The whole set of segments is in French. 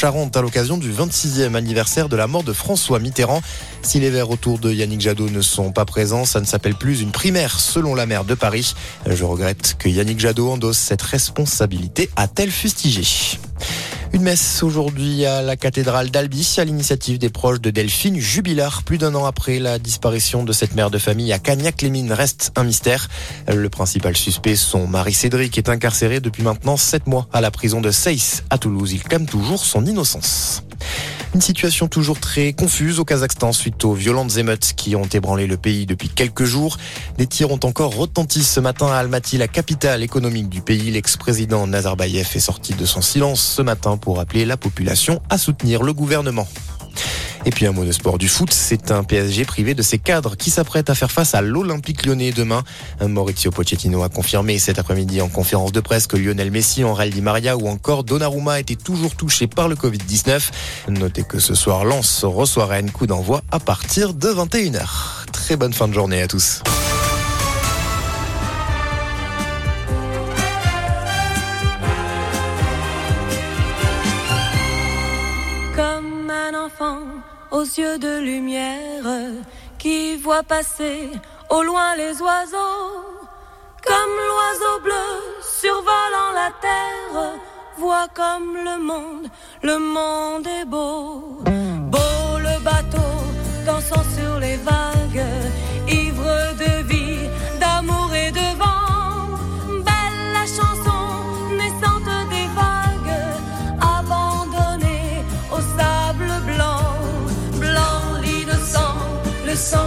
Charente à l'occasion du 26e anniversaire de la mort de François Mitterrand. Si les verts autour de Yannick Jadot ne sont pas présents, ça ne s'appelle plus une primaire selon la maire de Paris. Je regrette que Yannick Jadot endosse cette responsabilité, a-t-elle fustigé. Une messe aujourd'hui à la cathédrale d'Albi à l'initiative des proches de Delphine Jubilard. Plus d'un an après la disparition de cette mère de famille à Cagnac-les-Mines reste un mystère. Le principal suspect, son mari Cédric, est incarcéré depuis maintenant sept mois à la prison de Seyss à Toulouse. Il clame toujours son innocence. Une situation toujours très confuse au Kazakhstan suite aux violentes émeutes qui ont ébranlé le pays depuis quelques jours. Des tirs ont encore retenti ce matin à Almaty, la capitale économique du pays. L'ex-président Nazarbayev est sorti de son silence ce matin pour appeler la population à soutenir le gouvernement. Et puis un mot de sport du foot, c'est un PSG privé de ses cadres qui s'apprête à faire face à l'Olympique lyonnais demain. Maurizio Pochettino a confirmé cet après-midi en conférence de presse que Lionel Messi, Henri Di Maria ou encore Donnarumma étaient toujours touchés par le Covid-19. Notez que ce soir, Lens reçoit Rennes, coup d'envoi à partir de 21h. Très bonne fin de journée à tous. Aux yeux de lumière qui voit passer au loin les oiseaux. Comme l'oiseau bleu survolant la terre, voit comme le monde, le monde est beau.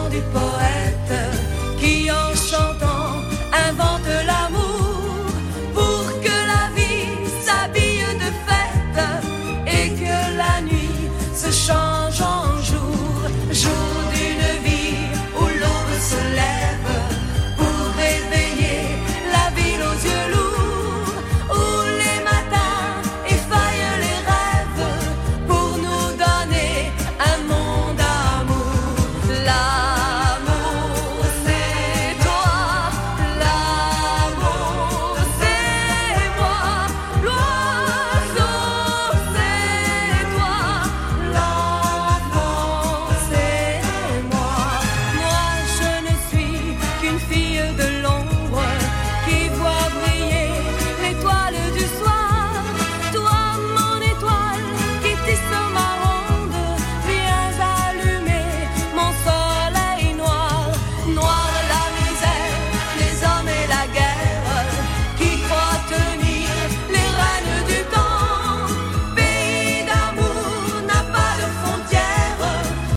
Du poète, qui en chantant invente l'amour pour que la vie s'habille de fête et que la nuit se change en jour, jour